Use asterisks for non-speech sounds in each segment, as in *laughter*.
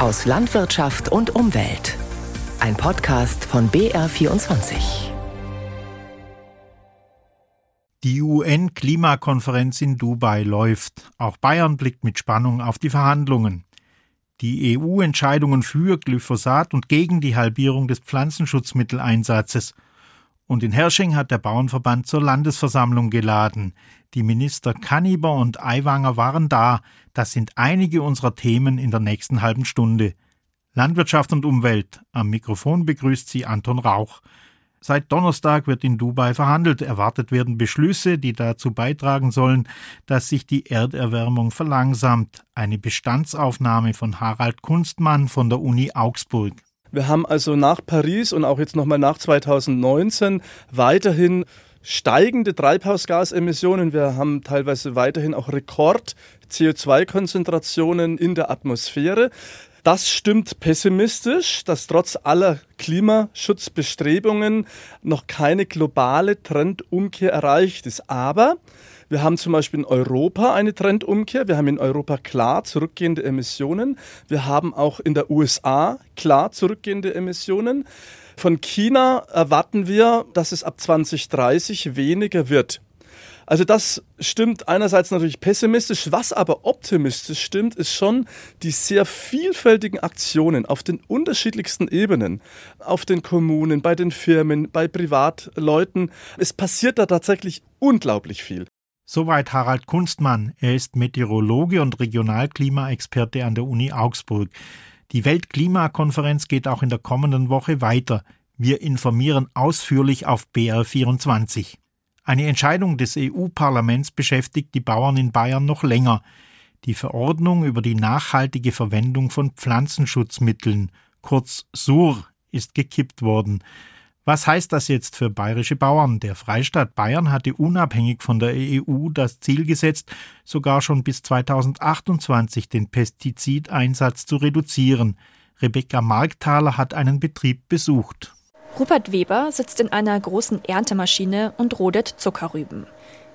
aus Landwirtschaft und Umwelt. Ein Podcast von BR24. Die UN-Klimakonferenz in Dubai läuft. Auch Bayern blickt mit Spannung auf die Verhandlungen. Die EU-Entscheidungen für Glyphosat und gegen die Halbierung des Pflanzenschutzmitteleinsatzes – und in Hersching hat der Bauernverband zur Landesversammlung geladen. Die Minister Kanniber und Aiwanger waren da. Das sind einige unserer Themen in der nächsten halben Stunde. Landwirtschaft und Umwelt. Am Mikrofon begrüßt sie Anton Rauch. Seit Donnerstag wird in Dubai verhandelt. Erwartet werden Beschlüsse, die dazu beitragen sollen, dass sich die Erderwärmung verlangsamt. Eine Bestandsaufnahme von Harald Kunstmann von der Uni Augsburg. Wir haben also nach Paris und auch jetzt nochmal nach 2019 weiterhin steigende Treibhausgasemissionen. Wir haben teilweise weiterhin auch Rekord CO2-Konzentrationen in der Atmosphäre. Das stimmt pessimistisch, dass trotz aller Klimaschutzbestrebungen noch keine globale Trendumkehr erreicht ist. Aber wir haben zum Beispiel in Europa eine Trendumkehr. Wir haben in Europa klar zurückgehende Emissionen. Wir haben auch in der USA klar zurückgehende Emissionen. Von China erwarten wir, dass es ab 2030 weniger wird. Also das stimmt einerseits natürlich pessimistisch, was aber optimistisch stimmt, ist schon die sehr vielfältigen Aktionen auf den unterschiedlichsten Ebenen, auf den Kommunen, bei den Firmen, bei Privatleuten. Es passiert da tatsächlich unglaublich viel. Soweit Harald Kunstmann. Er ist Meteorologe und Regionalklimaexperte an der Uni Augsburg. Die Weltklimakonferenz geht auch in der kommenden Woche weiter. Wir informieren ausführlich auf BR24. Eine Entscheidung des EU-Parlaments beschäftigt die Bauern in Bayern noch länger. Die Verordnung über die nachhaltige Verwendung von Pflanzenschutzmitteln, kurz SUR, ist gekippt worden. Was heißt das jetzt für bayerische Bauern? Der Freistaat Bayern hatte unabhängig von der EU das Ziel gesetzt, sogar schon bis 2028 den Pestizideinsatz zu reduzieren. Rebecca Markthaler hat einen Betrieb besucht. Rupert Weber sitzt in einer großen Erntemaschine und rodet Zuckerrüben.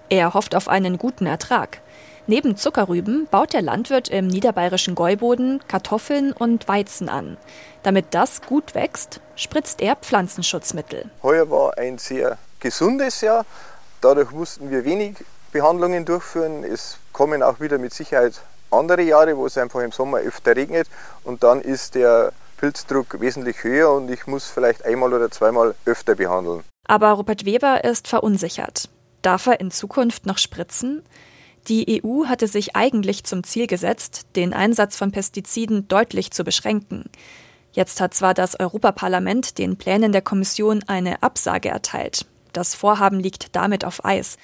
Er hofft auf einen guten Ertrag. Neben Zuckerrüben baut der Landwirt im niederbayerischen Gäuboden Kartoffeln und Weizen an. Damit das gut wächst, spritzt er Pflanzenschutzmittel. Heuer war ein sehr gesundes Jahr. Dadurch mussten wir wenig Behandlungen durchführen. Es kommen auch wieder mit Sicherheit andere Jahre, wo es einfach im Sommer öfter regnet und dann ist der Pilzdruck wesentlich höher und ich muss vielleicht einmal oder zweimal öfter behandeln. Aber Rupert Weber ist verunsichert. Darf er in Zukunft noch spritzen? Die EU hatte sich eigentlich zum Ziel gesetzt, den Einsatz von Pestiziden deutlich zu beschränken. Jetzt hat zwar das Europaparlament den Plänen der Kommission eine Absage erteilt. Das Vorhaben liegt damit auf Eis.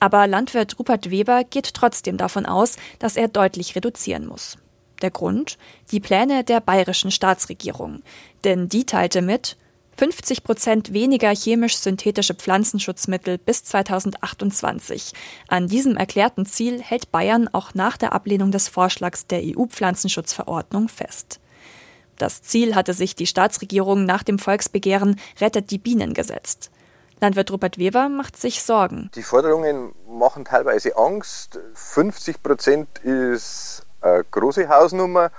Aber Landwirt Rupert Weber geht trotzdem davon aus, dass er deutlich reduzieren muss. Der Grund? Die Pläne der bayerischen Staatsregierung. Denn die teilte mit, 50 Prozent weniger chemisch-synthetische Pflanzenschutzmittel bis 2028. An diesem erklärten Ziel hält Bayern auch nach der Ablehnung des Vorschlags der EU-Pflanzenschutzverordnung fest. Das Ziel hatte sich die Staatsregierung nach dem Volksbegehren Rettet die Bienen gesetzt. Landwirt Rupert Weber macht sich Sorgen. Die Forderungen machen teilweise Angst. 50 Prozent ist eine große Hausnummer.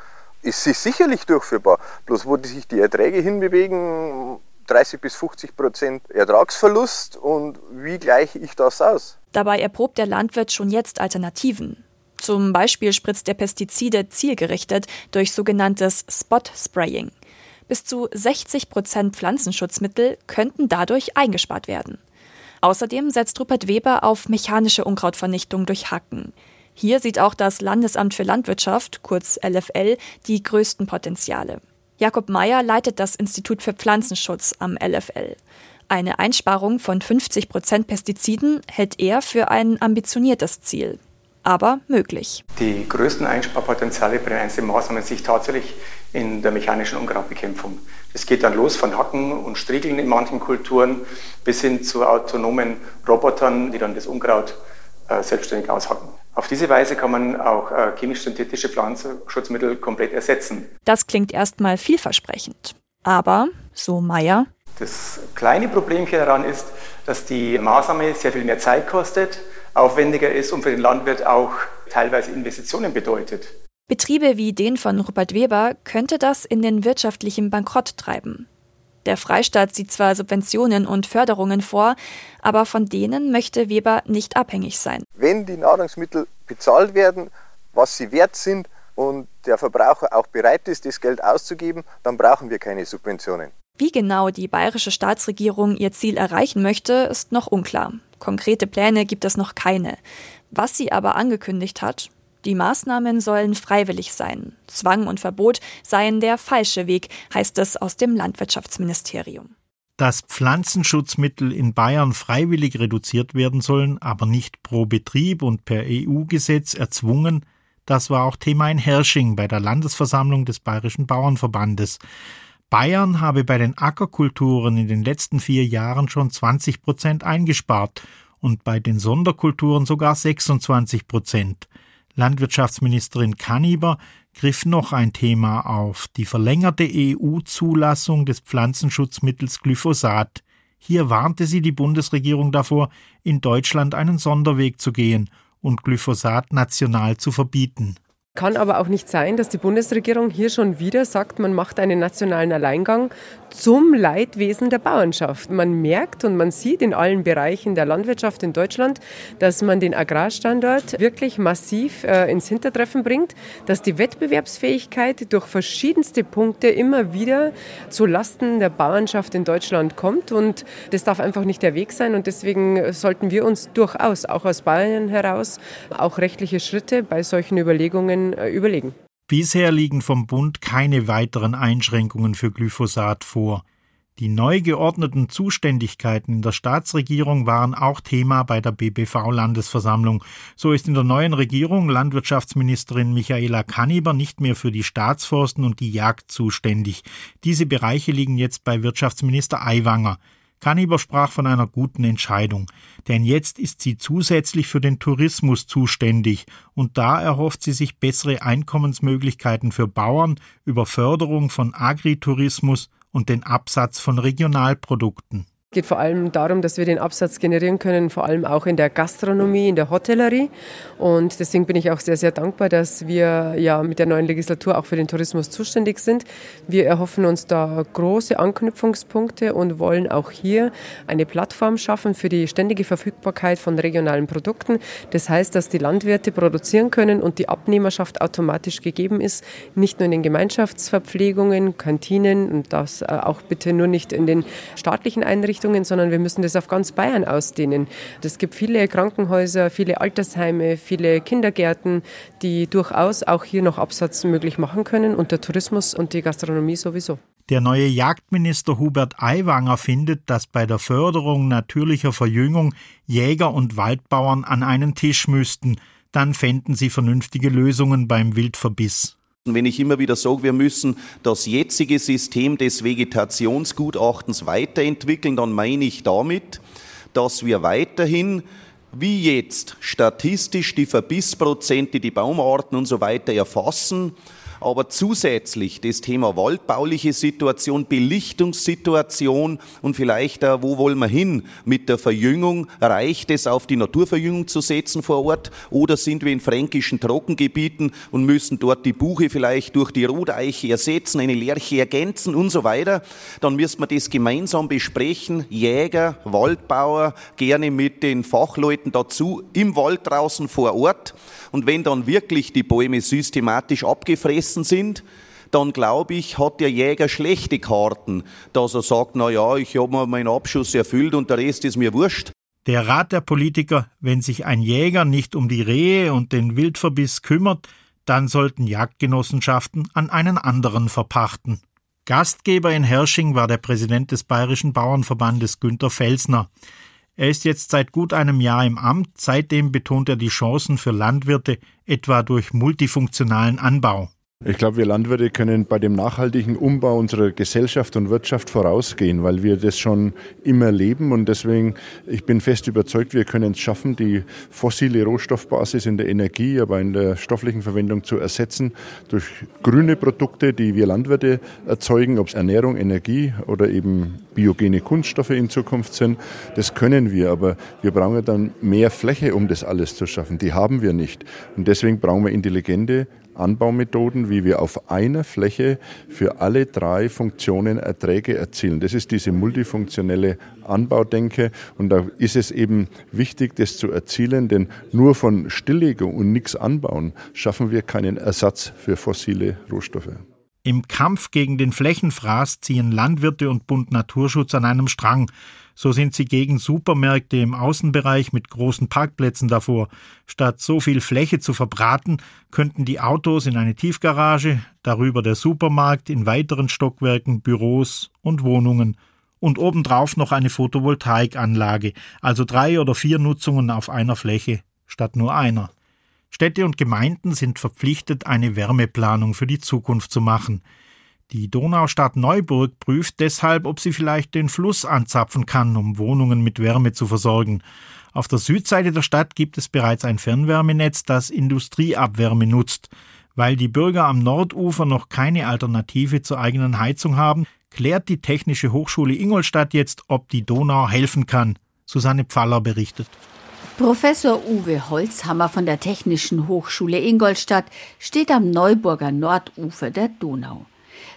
Ist sie sicherlich durchführbar. Bloß wo sich die Erträge hinbewegen, 30 bis 50 Prozent Ertragsverlust und wie gleiche ich das aus? Dabei erprobt der Landwirt schon jetzt Alternativen. Zum Beispiel spritzt er Pestizide zielgerichtet durch sogenanntes Spot-Spraying. Bis zu 60 Prozent Pflanzenschutzmittel könnten dadurch eingespart werden. Außerdem setzt Rupert Weber auf mechanische Unkrautvernichtung durch Hacken. Hier sieht auch das Landesamt für Landwirtschaft, kurz LFL, die größten Potenziale. Jakob Meyer leitet das Institut für Pflanzenschutz am LFL. Eine Einsparung von 50 Prozent Pestiziden hält er für ein ambitioniertes Ziel. Aber möglich. Die größten Einsparpotenziale bei den einzelnen Maßnahmen sich tatsächlich in der mechanischen Unkrautbekämpfung. Es geht dann los von Hacken und Striegeln in manchen Kulturen bis hin zu autonomen Robotern, die dann das Unkraut äh, selbstständig aushacken. Auf diese Weise kann man auch äh, chemisch-synthetische Pflanzenschutzmittel komplett ersetzen. Das klingt erstmal vielversprechend. Aber, so Meyer, das kleine Problemchen daran ist, dass die Maßnahme sehr viel mehr Zeit kostet, aufwendiger ist und für den Landwirt auch teilweise Investitionen bedeutet. Betriebe wie den von Rupert Weber könnte das in den wirtschaftlichen Bankrott treiben. Der Freistaat sieht zwar Subventionen und Förderungen vor, aber von denen möchte Weber nicht abhängig sein. Wenn die Nahrungsmittel bezahlt werden, was sie wert sind und der Verbraucher auch bereit ist, das Geld auszugeben, dann brauchen wir keine Subventionen. Wie genau die bayerische Staatsregierung ihr Ziel erreichen möchte, ist noch unklar. Konkrete Pläne gibt es noch keine. Was sie aber angekündigt hat, die Maßnahmen sollen freiwillig sein. Zwang und Verbot seien der falsche Weg, heißt es aus dem Landwirtschaftsministerium. Dass Pflanzenschutzmittel in Bayern freiwillig reduziert werden sollen, aber nicht pro Betrieb und per EU-Gesetz erzwungen, das war auch Thema in Hersching bei der Landesversammlung des Bayerischen Bauernverbandes. Bayern habe bei den Ackerkulturen in den letzten vier Jahren schon 20 Prozent eingespart und bei den Sonderkulturen sogar 26 Prozent. Landwirtschaftsministerin Kanniber griff noch ein Thema auf, die verlängerte EU-Zulassung des Pflanzenschutzmittels Glyphosat. Hier warnte sie die Bundesregierung davor, in Deutschland einen Sonderweg zu gehen und Glyphosat national zu verbieten. Kann aber auch nicht sein, dass die Bundesregierung hier schon wieder sagt, man macht einen nationalen Alleingang zum Leidwesen der Bauernschaft. Man merkt und man sieht in allen Bereichen der Landwirtschaft in Deutschland, dass man den Agrarstandort wirklich massiv äh, ins Hintertreffen bringt, dass die Wettbewerbsfähigkeit durch verschiedenste Punkte immer wieder zu Lasten der Bauernschaft in Deutschland kommt und das darf einfach nicht der Weg sein und deswegen sollten wir uns durchaus auch aus Bayern heraus auch rechtliche Schritte bei solchen Überlegungen äh, überlegen. Bisher liegen vom Bund keine weiteren Einschränkungen für Glyphosat vor. Die neu geordneten Zuständigkeiten in der Staatsregierung waren auch Thema bei der BBV-Landesversammlung. So ist in der neuen Regierung Landwirtschaftsministerin Michaela Kanniber nicht mehr für die Staatsforsten und die Jagd zuständig. Diese Bereiche liegen jetzt bei Wirtschaftsminister Aiwanger. Kanniber sprach von einer guten Entscheidung, denn jetzt ist sie zusätzlich für den Tourismus zuständig und da erhofft sie sich bessere Einkommensmöglichkeiten für Bauern über Förderung von Agritourismus und den Absatz von Regionalprodukten. Geht vor allem darum, dass wir den Absatz generieren können, vor allem auch in der Gastronomie, in der Hotellerie. Und deswegen bin ich auch sehr, sehr dankbar, dass wir ja mit der neuen Legislatur auch für den Tourismus zuständig sind. Wir erhoffen uns da große Anknüpfungspunkte und wollen auch hier eine Plattform schaffen für die ständige Verfügbarkeit von regionalen Produkten. Das heißt, dass die Landwirte produzieren können und die Abnehmerschaft automatisch gegeben ist, nicht nur in den Gemeinschaftsverpflegungen, Kantinen und das äh, auch bitte nur nicht in den staatlichen Einrichtungen, Einrichtungen, sondern wir müssen das auf ganz Bayern ausdehnen. Es gibt viele Krankenhäuser, viele Altersheime, viele Kindergärten, die durchaus auch hier noch Absatz möglich machen können und der Tourismus und die Gastronomie sowieso. Der neue Jagdminister Hubert Aiwanger findet, dass bei der Förderung natürlicher Verjüngung Jäger und Waldbauern an einen Tisch müssten. Dann fänden sie vernünftige Lösungen beim Wildverbiss. Wenn ich immer wieder sage, wir müssen das jetzige System des Vegetationsgutachtens weiterentwickeln, dann meine ich damit, dass wir weiterhin wie jetzt statistisch die Verbissprozente, die Baumarten und so weiter erfassen aber zusätzlich das Thema waldbauliche Situation, Belichtungssituation und vielleicht wo wollen wir hin mit der Verjüngung? Reicht es, auf die Naturverjüngung zu setzen vor Ort oder sind wir in fränkischen Trockengebieten und müssen dort die Buche vielleicht durch die Roteiche ersetzen, eine Lerche ergänzen und so weiter? Dann müssen wir das gemeinsam besprechen. Jäger, Waldbauer, gerne mit den Fachleuten dazu im Wald draußen vor Ort. Und wenn dann wirklich die Bäume systematisch abgefressen sind, dann glaube ich, hat der Jäger schlechte Karten, dass er sagt, na ja, ich habe meinen Abschuss erfüllt und der Rest ist mir wurscht. Der Rat der Politiker, wenn sich ein Jäger nicht um die Rehe und den Wildverbiss kümmert, dann sollten Jagdgenossenschaften an einen anderen verpachten. Gastgeber in Hersching war der Präsident des Bayerischen Bauernverbandes Günter Felsner. Er ist jetzt seit gut einem Jahr im Amt, seitdem betont er die Chancen für Landwirte, etwa durch multifunktionalen Anbau. Ich glaube, wir Landwirte können bei dem nachhaltigen Umbau unserer Gesellschaft und Wirtschaft vorausgehen, weil wir das schon immer leben und deswegen, ich bin fest überzeugt, wir können es schaffen, die fossile Rohstoffbasis in der Energie, aber in der stofflichen Verwendung zu ersetzen durch grüne Produkte, die wir Landwirte erzeugen, ob es Ernährung, Energie oder eben biogene Kunststoffe in Zukunft sind. Das können wir, aber wir brauchen dann mehr Fläche, um das alles zu schaffen. Die haben wir nicht und deswegen brauchen wir intelligente Anbaumethoden, wie wir auf einer Fläche für alle drei Funktionen Erträge erzielen. Das ist diese multifunktionelle Anbaudenke und da ist es eben wichtig, das zu erzielen, denn nur von Stilllegung und nichts anbauen schaffen wir keinen Ersatz für fossile Rohstoffe. Im Kampf gegen den Flächenfraß ziehen Landwirte und Bund Naturschutz an einem Strang. So sind sie gegen Supermärkte im Außenbereich mit großen Parkplätzen davor. Statt so viel Fläche zu verbraten, könnten die Autos in eine Tiefgarage, darüber der Supermarkt in weiteren Stockwerken, Büros und Wohnungen. Und obendrauf noch eine Photovoltaikanlage, also drei oder vier Nutzungen auf einer Fläche statt nur einer. Städte und Gemeinden sind verpflichtet, eine Wärmeplanung für die Zukunft zu machen. Die Donaustadt Neuburg prüft deshalb, ob sie vielleicht den Fluss anzapfen kann, um Wohnungen mit Wärme zu versorgen. Auf der Südseite der Stadt gibt es bereits ein Fernwärmenetz, das Industrieabwärme nutzt. Weil die Bürger am Nordufer noch keine Alternative zur eigenen Heizung haben, klärt die Technische Hochschule Ingolstadt jetzt, ob die Donau helfen kann. Susanne Pfaller berichtet. Professor Uwe Holzhammer von der Technischen Hochschule Ingolstadt steht am Neuburger Nordufer der Donau.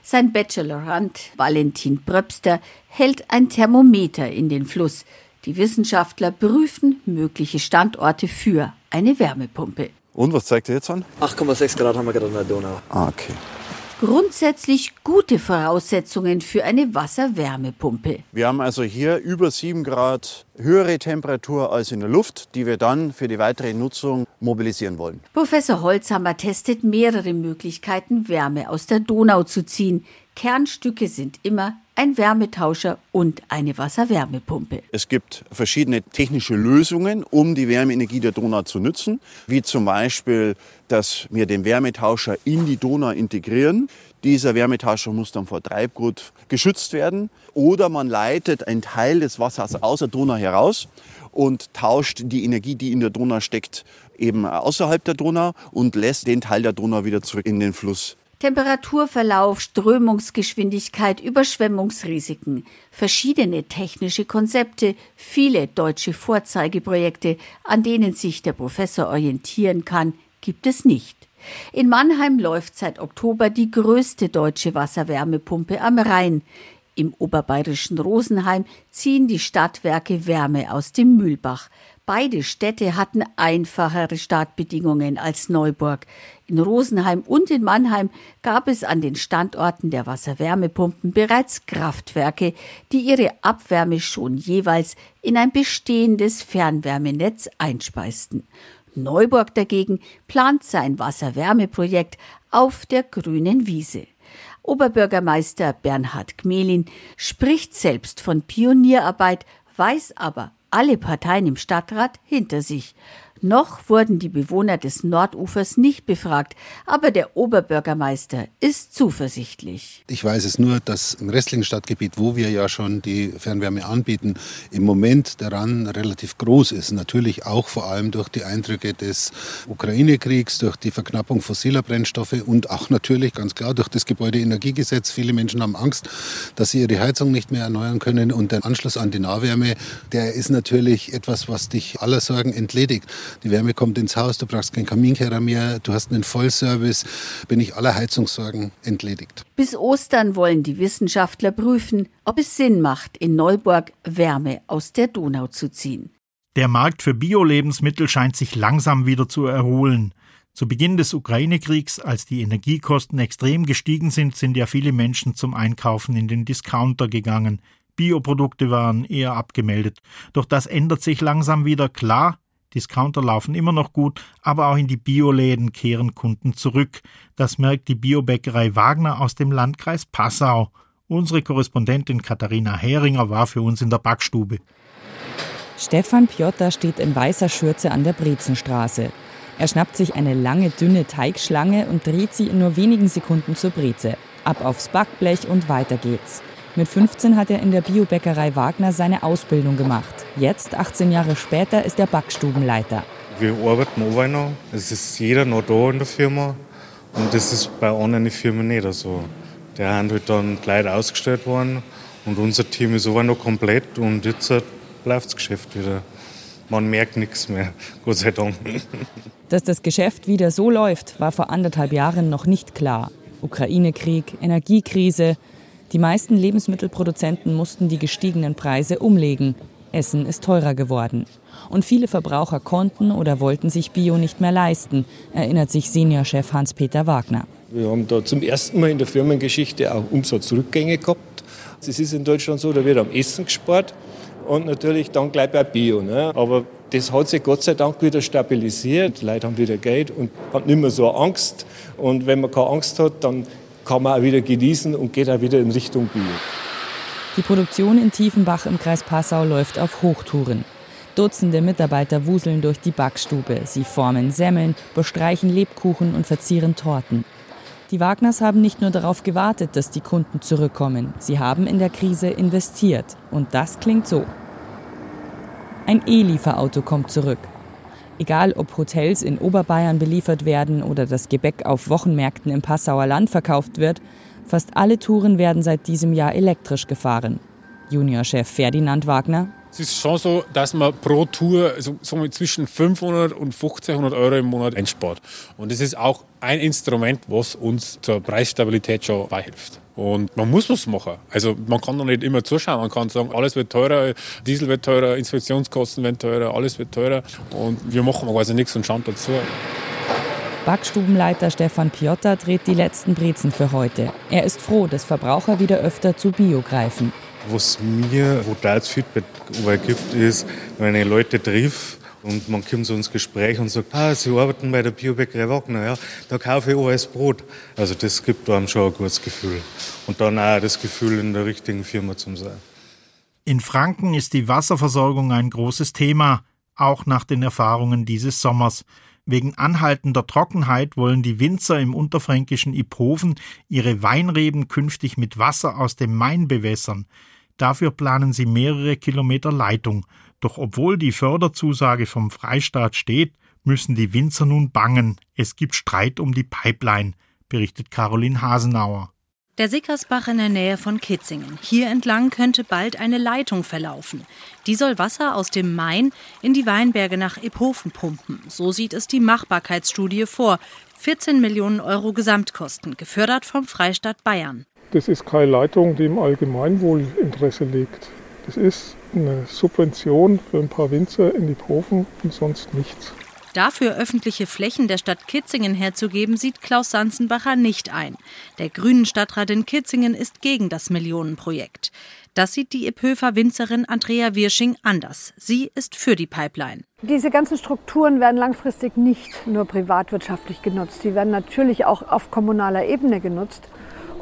Sein Bachelorand Valentin Bröpster hält ein Thermometer in den Fluss. Die Wissenschaftler prüfen mögliche Standorte für eine Wärmepumpe. Und was zeigt er jetzt an? 8,6 Grad haben wir gerade in der Donau. Ah, okay grundsätzlich gute Voraussetzungen für eine Wasserwärmepumpe. Wir haben also hier über 7 Grad höhere Temperatur als in der Luft, die wir dann für die weitere Nutzung mobilisieren wollen. Professor Holzhammer testet mehrere Möglichkeiten, Wärme aus der Donau zu ziehen. Kernstücke sind immer ein Wärmetauscher und eine Wasserwärmepumpe. Es gibt verschiedene technische Lösungen, um die Wärmeenergie der Donau zu nutzen, wie zum Beispiel, dass wir den Wärmetauscher in die Donau integrieren. Dieser Wärmetauscher muss dann vor Treibgut geschützt werden oder man leitet einen Teil des Wassers aus der Donau heraus und tauscht die Energie, die in der Donau steckt, eben außerhalb der Donau und lässt den Teil der Donau wieder zurück in den Fluss. Temperaturverlauf, Strömungsgeschwindigkeit, Überschwemmungsrisiken, verschiedene technische Konzepte, viele deutsche Vorzeigeprojekte, an denen sich der Professor orientieren kann, gibt es nicht. In Mannheim läuft seit Oktober die größte deutsche Wasserwärmepumpe am Rhein. Im oberbayerischen Rosenheim ziehen die Stadtwerke Wärme aus dem Mühlbach. Beide Städte hatten einfachere Startbedingungen als Neuburg. In Rosenheim und in Mannheim gab es an den Standorten der Wasserwärmepumpen bereits Kraftwerke, die ihre Abwärme schon jeweils in ein bestehendes Fernwärmenetz einspeisten. Neuburg dagegen plant sein Wasserwärmeprojekt auf der grünen Wiese. Oberbürgermeister Bernhard Gmelin spricht selbst von Pionierarbeit, weiß aber alle Parteien im Stadtrat hinter sich. Noch wurden die Bewohner des Nordufers nicht befragt, aber der Oberbürgermeister ist zuversichtlich. Ich weiß es nur, dass im restlichen Stadtgebiet, wo wir ja schon die Fernwärme anbieten, im Moment daran relativ groß ist. Natürlich auch vor allem durch die Eindrücke des Ukraine-Kriegs, durch die Verknappung fossiler Brennstoffe und auch natürlich ganz klar durch das Gebäudeenergiegesetz. Viele Menschen haben Angst, dass sie ihre Heizung nicht mehr erneuern können und der Anschluss an die Nahwärme, der ist natürlich etwas, was dich aller Sorgen entledigt. Die Wärme kommt ins Haus, du brauchst keinen Kaminkehrer mehr, du hast einen Vollservice, bin ich aller Heizungssorgen entledigt. Bis Ostern wollen die Wissenschaftler prüfen, ob es Sinn macht, in Neuburg Wärme aus der Donau zu ziehen. Der Markt für Bio-Lebensmittel scheint sich langsam wieder zu erholen. Zu Beginn des Ukraine-Kriegs, als die Energiekosten extrem gestiegen sind, sind ja viele Menschen zum Einkaufen in den Discounter gegangen. Bioprodukte waren eher abgemeldet. Doch das ändert sich langsam wieder. Klar, Discounter laufen immer noch gut, aber auch in die Bioläden kehren Kunden zurück. Das merkt die Biobäckerei Wagner aus dem Landkreis Passau. Unsere Korrespondentin Katharina Heringer war für uns in der Backstube. Stefan Piotta steht in weißer Schürze an der Brezenstraße. Er schnappt sich eine lange, dünne Teigschlange und dreht sie in nur wenigen Sekunden zur Breze. Ab aufs Backblech und weiter geht's. Mit 15 hat er in der Biobäckerei Wagner seine Ausbildung gemacht. Jetzt, 18 Jahre später, ist er Backstubenleiter. Wir arbeiten alle noch. Es ist jeder noch da in der Firma. Und das ist bei anderen Firmen nicht so. Der haben halt dann Leute ausgestellt worden und unser Team ist aber noch komplett und jetzt läuft das Geschäft wieder. man merkt nichts mehr, *laughs* Gott sei Dank. Dass das Geschäft wieder so läuft, war vor anderthalb Jahren noch nicht klar. Ukraine-Krieg, Energiekrise. Die meisten Lebensmittelproduzenten mussten die gestiegenen Preise umlegen. Essen ist teurer geworden. Und viele Verbraucher konnten oder wollten sich Bio nicht mehr leisten, erinnert sich Seniorchef Hans-Peter Wagner. Wir haben da zum ersten Mal in der Firmengeschichte auch Umsatzrückgänge gehabt. Es ist in Deutschland so, da wird am Essen gespart und natürlich dann gleich bei Bio. Ne? Aber das hat sich Gott sei Dank wieder stabilisiert. Die Leute haben wieder Geld und haben nicht mehr so Angst. Und wenn man keine Angst hat, dann kann man auch wieder genießen und geht auch wieder in Richtung Bio. Die Produktion in Tiefenbach im Kreis Passau läuft auf Hochtouren. Dutzende Mitarbeiter wuseln durch die Backstube. Sie formen Semmeln, bestreichen Lebkuchen und verzieren Torten. Die Wagners haben nicht nur darauf gewartet, dass die Kunden zurückkommen, sie haben in der Krise investiert. Und das klingt so. Ein E-Lieferauto kommt zurück. Egal ob Hotels in Oberbayern beliefert werden oder das Gebäck auf Wochenmärkten im Passauer Land verkauft wird, fast alle Touren werden seit diesem Jahr elektrisch gefahren. Juniorchef Ferdinand Wagner. Es ist schon so, dass man pro Tour so, so zwischen 500 und 1500 Euro im Monat einspart. Und das ist auch ein Instrument, was uns zur Preisstabilität schon beihilft. Und man muss was machen. Also man kann doch nicht immer zuschauen. Man kann sagen, alles wird teurer, Diesel wird teurer, Inspektionskosten werden teurer, alles wird teurer. Und wir machen quasi nichts und schauen dazu. Backstubenleiter Stefan Piotta dreht die letzten Brezen für heute. Er ist froh, dass Verbraucher wieder öfter zu Bio greifen. Was mir brutales Feedback gibt, ist, wenn ich Leute triff und man kommt so ins Gespräch und sagt, ah, Sie arbeiten bei der Biobäckerei Wagner, ja, da kaufe ich alles Brot. Also das gibt einem schon ein gutes Gefühl. Und dann auch das Gefühl, in der richtigen Firma zu sein. In Franken ist die Wasserversorgung ein großes Thema, auch nach den Erfahrungen dieses Sommers. Wegen anhaltender Trockenheit wollen die Winzer im unterfränkischen Iphofen ihre Weinreben künftig mit Wasser aus dem Main bewässern. Dafür planen sie mehrere Kilometer Leitung. Doch obwohl die Förderzusage vom Freistaat steht, müssen die Winzer nun bangen. Es gibt Streit um die Pipeline, berichtet Caroline Hasenauer. Der Sickersbach in der Nähe von Kitzingen. Hier entlang könnte bald eine Leitung verlaufen. Die soll Wasser aus dem Main in die Weinberge nach Iphofen pumpen. So sieht es die Machbarkeitsstudie vor. 14 Millionen Euro Gesamtkosten, gefördert vom Freistaat Bayern. Das ist keine Leitung, die im Allgemeinwohlinteresse liegt. Das ist eine Subvention für ein paar Winzer in die Profen und sonst nichts. Dafür öffentliche Flächen der Stadt Kitzingen herzugeben, sieht Klaus Sanzenbacher nicht ein. Der grünen Stadtrat in Kitzingen ist gegen das Millionenprojekt. Das sieht die Ipöfer Winzerin Andrea Wirsching anders. Sie ist für die Pipeline. Diese ganzen Strukturen werden langfristig nicht nur privatwirtschaftlich genutzt. Sie werden natürlich auch auf kommunaler Ebene genutzt.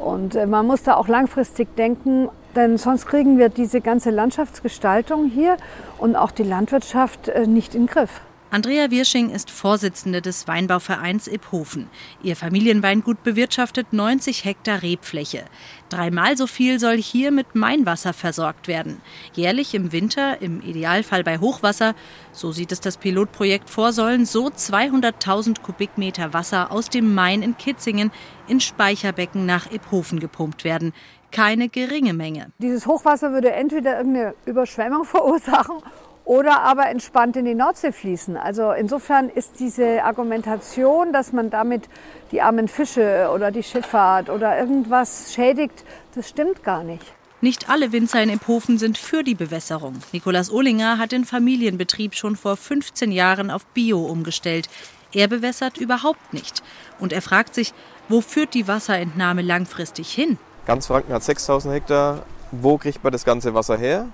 Und äh, man muss da auch langfristig denken, denn sonst kriegen wir diese ganze Landschaftsgestaltung hier und auch die Landwirtschaft äh, nicht in den Griff. Andrea Wirsching ist Vorsitzende des Weinbauvereins Iphofen. Ihr Familienweingut bewirtschaftet 90 Hektar Rebfläche. Dreimal so viel soll hier mit Mainwasser versorgt werden. Jährlich im Winter, im Idealfall bei Hochwasser, so sieht es das Pilotprojekt vor, sollen so 200.000 Kubikmeter Wasser aus dem Main in Kitzingen in Speicherbecken nach Iphofen gepumpt werden. Keine geringe Menge. Dieses Hochwasser würde entweder irgendeine Überschwemmung verursachen oder aber entspannt in die Nordsee fließen. Also insofern ist diese Argumentation, dass man damit die armen Fische oder die Schifffahrt oder irgendwas schädigt, das stimmt gar nicht. Nicht alle Winzer in Iphofen sind für die Bewässerung. Nikolaus Ohlinger hat den Familienbetrieb schon vor 15 Jahren auf Bio umgestellt. Er bewässert überhaupt nicht. Und er fragt sich, wo führt die Wasserentnahme langfristig hin? Ganz Franken hat 6000 Hektar. Wo kriegt man das ganze Wasser her?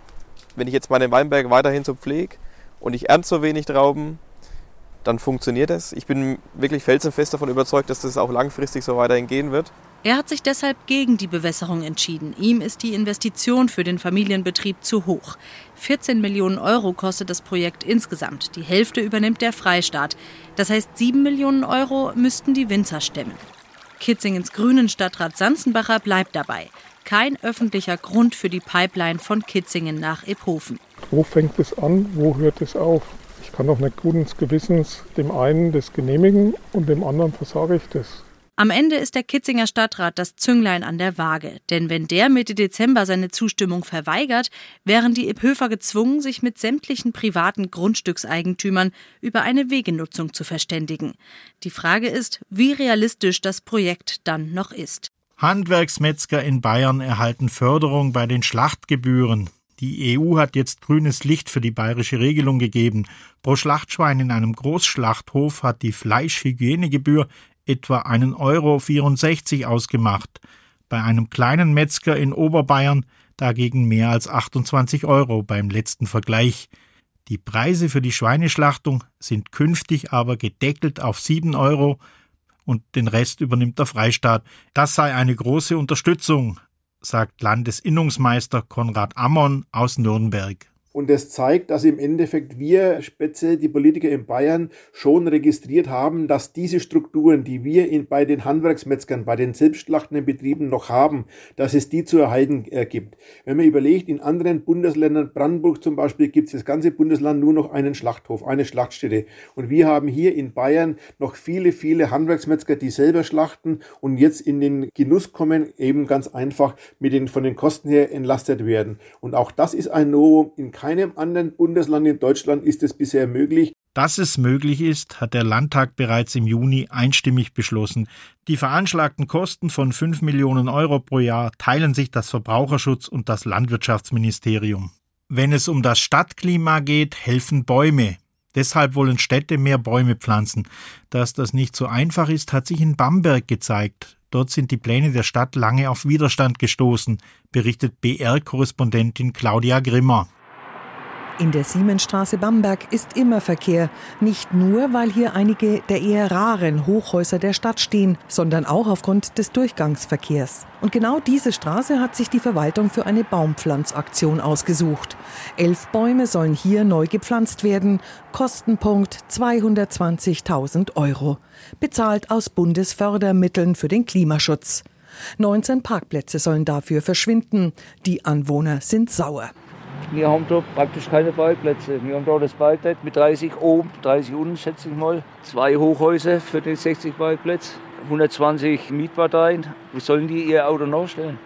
Wenn ich jetzt meine Weinberge weiterhin so pflege und ich ernte so wenig Trauben, dann funktioniert das. Ich bin wirklich felsenfest davon überzeugt, dass das auch langfristig so weiterhin gehen wird. Er hat sich deshalb gegen die Bewässerung entschieden. Ihm ist die Investition für den Familienbetrieb zu hoch. 14 Millionen Euro kostet das Projekt insgesamt. Die Hälfte übernimmt der Freistaat. Das heißt, 7 Millionen Euro müssten die Winzer stemmen. Kitzingens grünen Stadtrat Sanzenbacher bleibt dabei kein öffentlicher Grund für die Pipeline von Kitzingen nach Iphofen. Wo fängt es an? Wo hört es auf? Ich kann doch nicht guten Gewissens dem einen das genehmigen und dem anderen versage ich das. Am Ende ist der Kitzinger Stadtrat das Zünglein an der Waage. Denn wenn der Mitte Dezember seine Zustimmung verweigert, wären die Iphöfer gezwungen, sich mit sämtlichen privaten Grundstückseigentümern über eine Wegenutzung zu verständigen. Die Frage ist, wie realistisch das Projekt dann noch ist. Handwerksmetzger in Bayern erhalten Förderung bei den Schlachtgebühren. Die EU hat jetzt grünes Licht für die bayerische Regelung gegeben. Pro Schlachtschwein in einem Großschlachthof hat die Fleischhygienegebühr etwa 1,64 Euro ausgemacht. Bei einem kleinen Metzger in Oberbayern dagegen mehr als 28 Euro beim letzten Vergleich. Die Preise für die Schweineschlachtung sind künftig aber gedeckelt auf 7 Euro und den Rest übernimmt der Freistaat. Das sei eine große Unterstützung, sagt Landesinnungsmeister Konrad Ammon aus Nürnberg. Und das zeigt, dass im Endeffekt wir, speziell die Politiker in Bayern, schon registriert haben, dass diese Strukturen, die wir in, bei den Handwerksmetzgern, bei den selbstschlachtenden Betrieben noch haben, dass es die zu erhalten äh, gibt. Wenn man überlegt, in anderen Bundesländern, Brandenburg zum Beispiel, gibt es das ganze Bundesland nur noch einen Schlachthof, eine Schlachtstätte. Und wir haben hier in Bayern noch viele, viele Handwerksmetzger, die selber schlachten und jetzt in den Genuss kommen, eben ganz einfach mit den, von den Kosten her entlastet werden. Und auch das ist ein Novum in keinem keinem anderen Bundesland in Deutschland ist es bisher möglich. Dass es möglich ist, hat der Landtag bereits im Juni einstimmig beschlossen. Die veranschlagten Kosten von 5 Millionen Euro pro Jahr teilen sich das Verbraucherschutz und das Landwirtschaftsministerium. Wenn es um das Stadtklima geht, helfen Bäume. Deshalb wollen Städte mehr Bäume pflanzen. Dass das nicht so einfach ist, hat sich in Bamberg gezeigt. Dort sind die Pläne der Stadt lange auf Widerstand gestoßen, berichtet BR-Korrespondentin Claudia Grimmer. In der Siemensstraße Bamberg ist immer Verkehr, nicht nur, weil hier einige der eher raren Hochhäuser der Stadt stehen, sondern auch aufgrund des Durchgangsverkehrs. Und genau diese Straße hat sich die Verwaltung für eine Baumpflanzaktion ausgesucht. Elf Bäume sollen hier neu gepflanzt werden, Kostenpunkt 220.000 Euro, bezahlt aus Bundesfördermitteln für den Klimaschutz. 19 Parkplätze sollen dafür verschwinden. Die Anwohner sind sauer. Wir haben da praktisch keine Parkplätze. Wir haben da das Parkplatz mit 30 oben, 30 unten, schätze ich mal. Zwei Hochhäuser für den 60 Parkplätze, 120 Mietparteien. Wie sollen die ihr Auto nachstellen?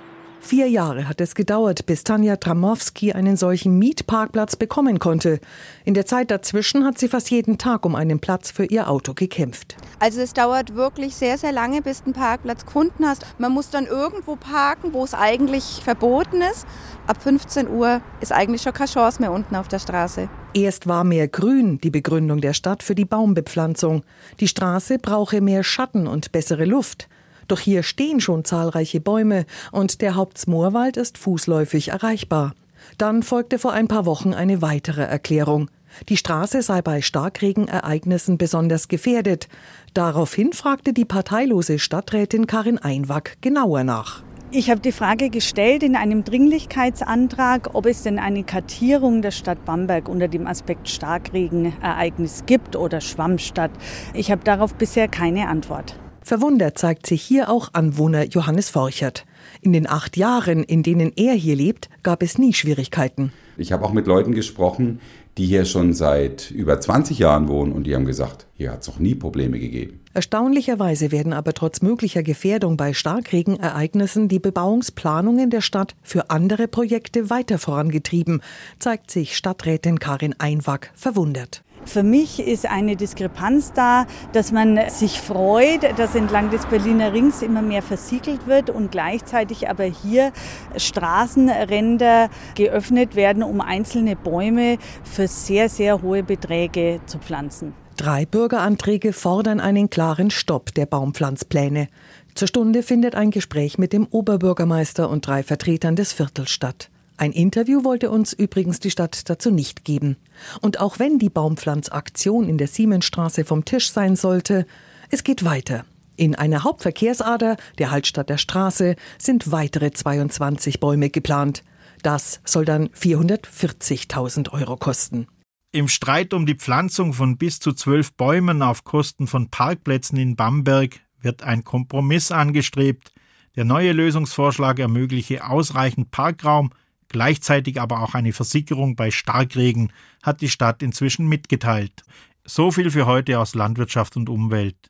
Vier Jahre hat es gedauert, bis Tanja Tramowski einen solchen Mietparkplatz bekommen konnte. In der Zeit dazwischen hat sie fast jeden Tag um einen Platz für ihr Auto gekämpft. Also es dauert wirklich sehr, sehr lange, bis du einen Parkplatz gefunden hast. Man muss dann irgendwo parken, wo es eigentlich verboten ist. Ab 15 Uhr ist eigentlich schon keine Chance mehr unten auf der Straße. Erst war mehr Grün die Begründung der Stadt für die Baumbepflanzung. Die Straße brauche mehr Schatten und bessere Luft. Doch hier stehen schon zahlreiche Bäume und der Hauptsmoorwald ist fußläufig erreichbar. Dann folgte vor ein paar Wochen eine weitere Erklärung. Die Straße sei bei Starkregenereignissen besonders gefährdet. Daraufhin fragte die parteilose Stadträtin Karin Einwack genauer nach. Ich habe die Frage gestellt in einem Dringlichkeitsantrag, ob es denn eine Kartierung der Stadt Bamberg unter dem Aspekt Starkregenereignis gibt oder Schwammstadt. Ich habe darauf bisher keine Antwort. Verwundert zeigt sich hier auch Anwohner Johannes Forchert. In den acht Jahren, in denen er hier lebt, gab es nie Schwierigkeiten. Ich habe auch mit Leuten gesprochen, die hier schon seit über 20 Jahren wohnen und die haben gesagt, hier hat es noch nie Probleme gegeben. Erstaunlicherweise werden aber trotz möglicher Gefährdung bei Starkregenereignissen die Bebauungsplanungen der Stadt für andere Projekte weiter vorangetrieben, zeigt sich Stadträtin Karin Einwack verwundert. Für mich ist eine Diskrepanz da, dass man sich freut, dass entlang des Berliner Rings immer mehr versiegelt wird und gleichzeitig aber hier Straßenränder geöffnet werden, um einzelne Bäume für sehr, sehr hohe Beträge zu pflanzen. Drei Bürgeranträge fordern einen klaren Stopp der Baumpflanzpläne. Zur Stunde findet ein Gespräch mit dem Oberbürgermeister und drei Vertretern des Viertels statt. Ein Interview wollte uns übrigens die Stadt dazu nicht geben. Und auch wenn die Baumpflanzaktion in der Siemensstraße vom Tisch sein sollte, es geht weiter. In einer Hauptverkehrsader, der Haltstadt der Straße, sind weitere 22 Bäume geplant. Das soll dann 440.000 Euro kosten. Im Streit um die Pflanzung von bis zu zwölf Bäumen auf Kosten von Parkplätzen in Bamberg wird ein Kompromiss angestrebt. Der neue Lösungsvorschlag ermögliche ausreichend Parkraum gleichzeitig aber auch eine Versickerung bei Starkregen, hat die Stadt inzwischen mitgeteilt. So viel für heute aus Landwirtschaft und Umwelt.